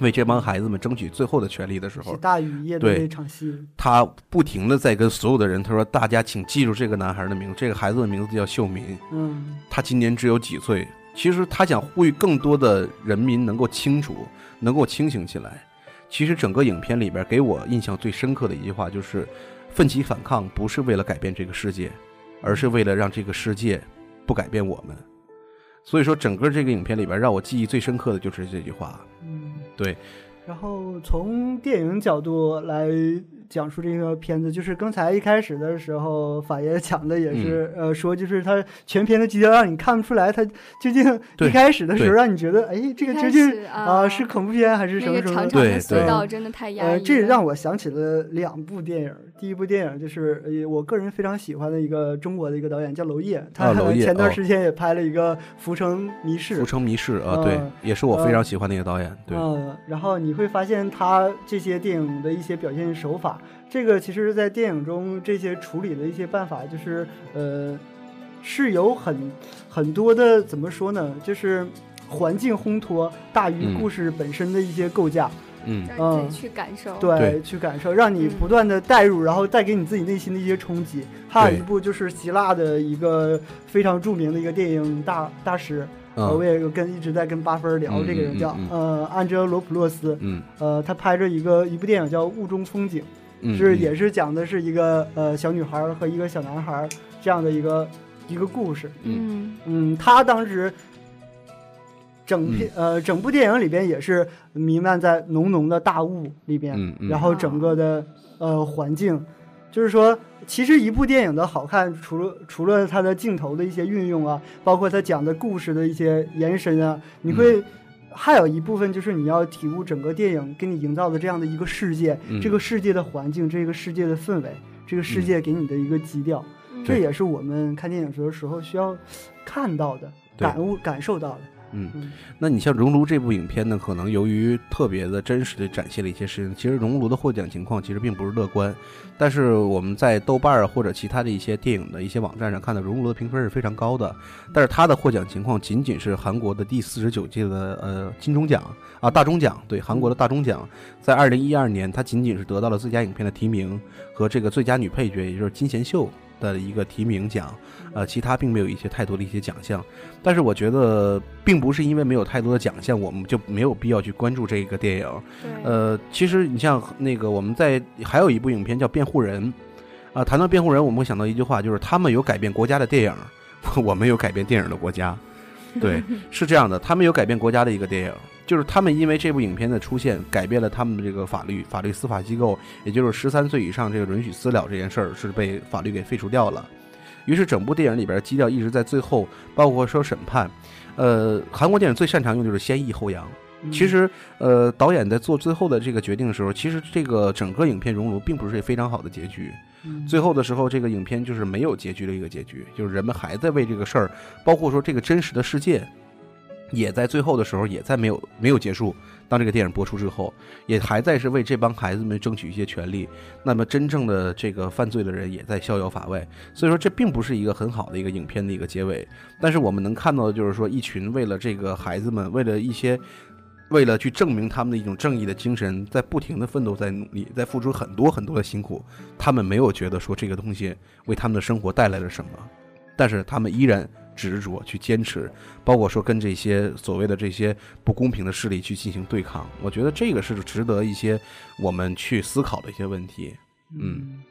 为这帮孩子们争取最后的权利的时候，大雨夜的那场戏，他不停的在跟所有的人，他说：“大家请记住这个男孩的名字，这个孩子的名字叫秀民，嗯他今年只有几岁。”其实他想呼吁更多的人民能够清楚，能够清醒起来。其实整个影片里边给我印象最深刻的一句话就是：奋起反抗不是为了改变这个世界，而是为了让这个世界不改变我们。所以说，整个这个影片里边让我记忆最深刻的就是这句话。嗯，对。然后从电影角度来讲述这个片子，就是刚才一开始的时候，法爷讲的也是，嗯呃，说就是他全片的基调让你看不出来他究竟一开始的时候让你觉得，哎，这个究竟始啊、啊是恐怖片还是什么什么的？长长的对对隧道真的太压抑呃，了。这让我想起了两部电影。第一部电影就是呃我个人非常喜欢的一个中国的一个导演叫娄烨，他前段哦时间也拍了一个《浮城谜事《浮》。城谜事》啊，对嗯，也是我非常喜欢的一个导演。对，嗯，然后你会发现他这些电影的一些表现手法，这个其实，在电影中这些处理的一些办法，就是呃，是有很很多的怎么说呢，就是环境烘托大于嗯故事本身的一些构架，嗯。嗯让你自己去感受。对，对。去感受，让你嗯。不断的带入，然后带给你自己内心的一些冲击。还有一部就是希腊的一个非常著名的一个电影大大师，呃，我嗯也有跟一直在跟八分聊嗯这个人叫、嗯嗯呃安哲罗普洛斯，嗯。呃，他拍着一个一部电影叫《雾中风景》，嗯，是嗯。也是讲的是一个呃小女孩和一个小男孩这样的一个一个故事。嗯嗯，他当时整片、呃整部电影里边也是弥漫在浓浓的大雾里边，嗯嗯。然后整个的呃环境，就是说，其实一部电影的好看，除了除了它的镜头的一些运用啊，包括它讲的故事的一些延伸啊，你会。还有一部分就是你要体悟整个电影给你营造的这样的一个世界，嗯。这个世界的环境，这个世界的氛围，这个世界给你的一个基调，嗯。这也是我们看电影的时候需要看到的、感悟、感受到的。嗯嗯，那你像《熔炉》这部影片呢，可能由于特别的真实的展现了一些事情，其实《熔炉》的获奖情况其实并不是乐观。但是我们在豆瓣儿或者其他的一些电影的一些网站上看到，《熔炉》的评分是非常高的。但是它的获奖情况仅仅是韩国的第四十九届的呃金钟奖啊大钟奖，对韩国的大钟奖，在二零一二年，它仅仅是得到了最佳影片的提名和这个最佳女配角，也就是金贤秀的一个提名奖。呃，其他并没有一些太多的一些奖项。但是我觉得，并不是因为没有太多的奖项，我们就没有必要去关注这个电影。呃，其实你像那个我们在还有一部影片叫《辩护人》，啊、谈到辩护人，我们会想到一句话，就是他们有改变国家的电影，*laughs* 我们有改变电影的国家。对，*laughs* 是这样的，他们有改变国家的一个电影，就是他们因为这部影片的出现，改变了他们的这个法律，法律司法机构，也就是十三岁以上这个允许私了这件事儿是被法律给废除掉了。于是整部电影里边基调一直在最后，包括说审判，呃，韩国电影最擅长用就是先抑后扬。嗯其实，呃，导演在做最后的这个决定的时候，其实这个整个影片熔炉并不是非常好的结局。嗯最后的时候，这个影片就是没有结局的一个结局，就是人们还在为这个事儿，包括说这个真实的世界，也在最后的时候也在没有没有结束。当这个电影播出之后，也还在是为这帮孩子们争取一些权利。那么真正的这个犯罪的人也在逍遥法外。所以说，这并不是一个很好的一个影片的一个结尾。但是我们能看到的就是说，一群为了这个孩子们，为了一些。为了去证明他们的一种正义的精神，在不停的奋斗，在努力，在付出很多很多的辛苦，他们没有觉得说这个东西为他们的生活带来了什么，但是他们依然执着去坚持，包括说跟这些所谓的这些不公平的势力去进行对抗。我觉得这个是值得一些我们去思考的一些问题。嗯，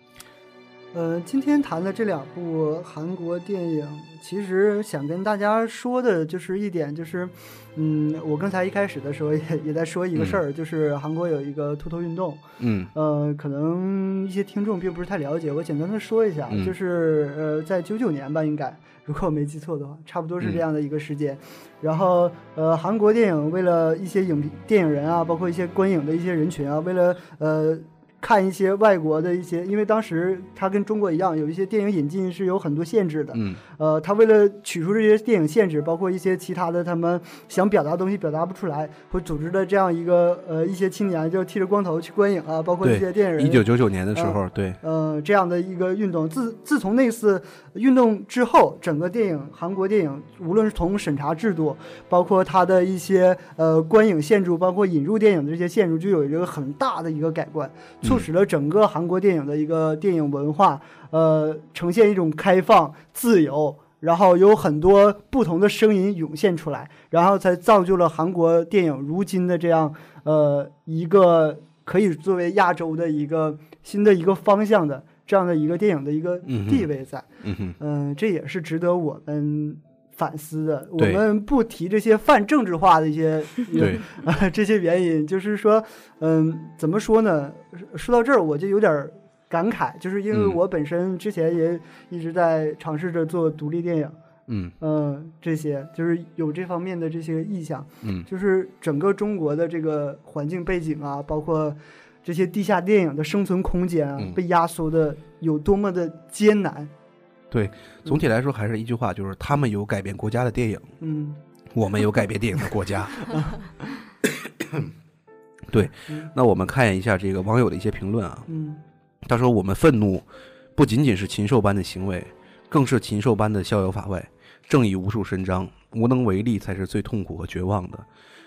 呃，今天谈的这两部韩国电影，其实想跟大家说的就是一点，就是，嗯，我刚才一开始的时候也 *laughs* 也在说一个事儿，就是韩国有一个秃头运动，嗯。呃，可能一些听众并不是太了解，我简单的说一下，嗯。就是呃，在九九年吧，应该如果我没记错的话，差不多是嗯这样的一个时间。然后呃，韩国电影为了一些影电影人啊，包括一些观影的一些人群啊，为了呃。看一些外国的一些，因为当时它跟中国一样，有一些电影引进是有很多限制的。嗯。呃，他为了取出这些电影限制，包括一些其他的他们想表达的东西表达不出来，会组织的这样一个呃一些青年就剃着光头去观影啊，包括一些电影。人一九九九年的时候，对，呃，这样的一个运动，自自从那次运动之后，整个电影韩国电影，无论是从审查制度，包括它的一些呃观影限制，包括引入电影的这些限制，就有一个很大的一个改观，促使了整个韩国电影的一个电影文化，呃，呈现一种开放、自由。然后有很多不同的声音涌现出来，然后才造就了韩国电影如今的这样呃一个可以作为亚洲的一个新的一个方向的这样的一个电影的一个地位在。嗯、这也是值得我们反思的。我们不提这些泛政治化的一些对，啊这些原因，就是说，嗯，怎么说呢？说到这儿，我就有点儿感慨，就是因为嗯。我本身之前也一直在尝试着做独立电影，嗯。嗯，这些就是有这方面的这些意向，嗯。就是整个中国的这个环境背景啊，包括这些地下电影的生存空间啊，嗯。被压缩的有多么的艰难。对，总体来说还是一句话，就是他们有改变国家的电影，嗯我们有改变电影的国家。*laughs* 对，那我们看一下这个网友的一些评论啊。嗯他说：“我们愤怒，不仅仅是禽兽般的行为，更是禽兽般的逍遥法外。正义无处伸张，无能为力才是最痛苦和绝望的。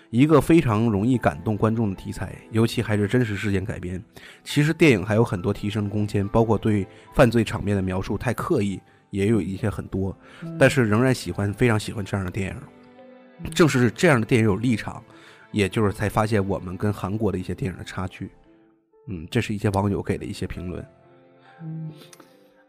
一个非常容易感动观众的题材，尤其还是真实事件改编。其实电影还有很多提升空间，包括对犯罪场面的描述太刻意，也有一些很多。但是仍然喜欢，非常喜欢这样的电影。正是这样的电影有立场，也就是才发现我们跟韩国的一些电影的差距。嗯，这是一些网友给的一些评论。嗯，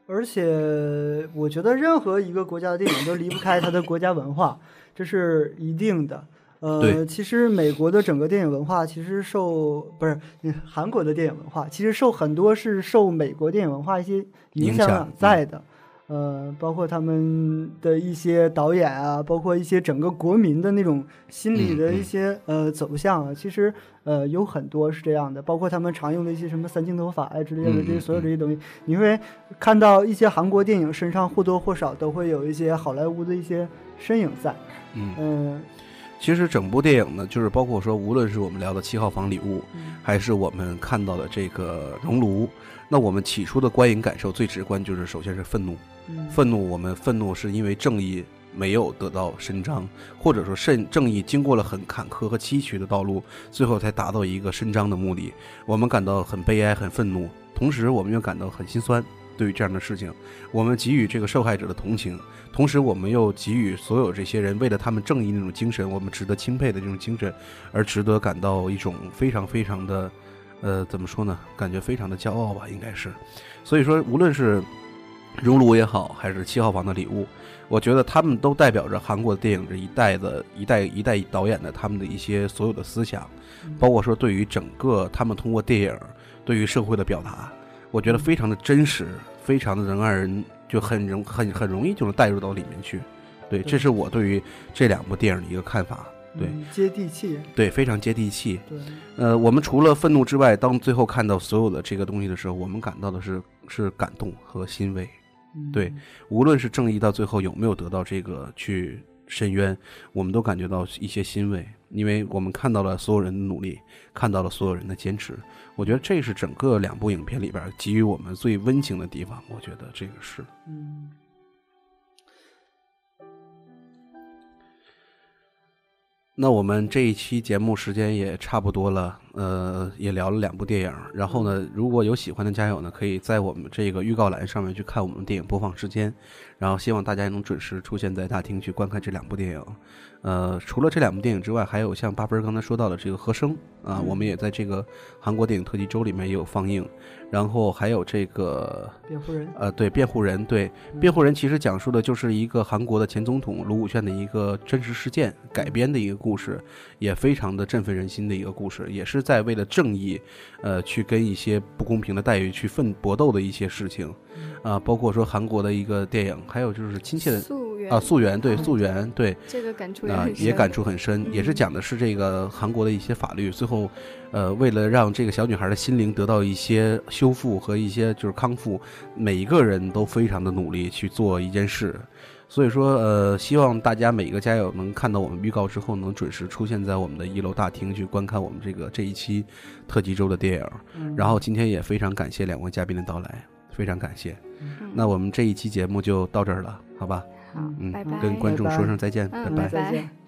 而且我觉得任何一个国家的电影都离不开它的国家文化，这是一定的。呃，其实美国的整个电影文化其实受不是嗯韩国的电影文化，其实受很多是受美国电影文化一些影响在的。呃，包括他们的一些导演啊，包括一些整个国民的那种心理的一些、呃走向啊，其实呃有很多是这样的，包括他们常用的一些什么三镜头法啊之类的嗯这些所有嗯这些东西，你会看到一些韩国电影身上或多或少都会有一些好莱坞的一些身影在。嗯，嗯其实整部电影呢，就是包括说，无论是我们聊的七号房礼物，还是我们看到的这个熔炉，那我们起初的观影感受最直观就是，首先是愤怒，嗯愤怒，我们愤怒是因为正义没有得到伸张，或者说正正义经过了很坎坷和崎岖的道路，最后才达到一个伸张的目的。我们感到很悲哀、很愤怒，同时我们又感到很心酸。对于这样的事情，我们给予这个受害者的同情，同时我们又给予所有这些人为了他们正义那种精神，我们值得钦佩的这种精神，而值得感到一种非常非常的，呃，怎么说呢？感觉非常的骄傲吧，应该是。所以说，无论是熔炉也好，还是七号房的礼物，我觉得他们都代表着韩国电影这一代的一代一代导演的他们的一些所有的思想，包括说对于整个他们通过电影对于社会的表达，我觉得非常的真实，非常的能让人就很容很很容易就能带入到里面去。对，这是我对于这两部电影的一个看法。对嗯接地气。对，非常接地气。对，呃，我们除了愤怒之外，当最后看到所有的这个东西的时候，我们感到的是是感动和欣慰。嗯对，无论是正义到最后有没有得到这个去伸冤，我们都感觉到一些欣慰，因为我们看到了所有人的努力，看到了所有人的坚持。我觉得这是整个两部影片里边给予我们最温情的地方。我觉得这个是。嗯那我们这一期节目时间也差不多了，呃，也聊了两部电影。然后呢，如果有喜欢的家友呢，可以在我们这个预告栏上面去看我们电影播放时间。然后希望大家也能准时出现在大厅去观看这两部电影。呃，除了这两部电影之外，还有像八分刚才说到的这个《和声》啊，我们也在这个韩国电影特辑周里面也有放映。然后还有这个辩护人。呃，对，辩护人，对，辩护人其实讲述的就是一个韩国的前总统卢武铉的一个真实事件改编的一个故事，也非常的振奋人心的一个故事，也是在为了正义，呃，去跟一些不公平的待遇去奋搏斗的一些事情，啊、包括说韩国的一个电影，还有就是亲切的溯源啊，溯源，对，嗯溯源，对，这个感触也啊、也感触很深，也是嗯讲的是这个韩国的一些法律，最后，呃，为了让这个小女孩的心灵得到一些修复和一些就是康复，每一个人都非常的努力去做一件事，所以说，呃，希望大家每一个家友能看到我们预告之后，能准时出现在我们的一楼大厅去观看我们这个这一期特辑周的电影。嗯然后今天也非常感谢两位嘉宾的到来，非常感谢。嗯那我们这一期节目就到这儿了，好吧？好嗯，拜拜，跟观众说声再见，嗯拜拜。再见。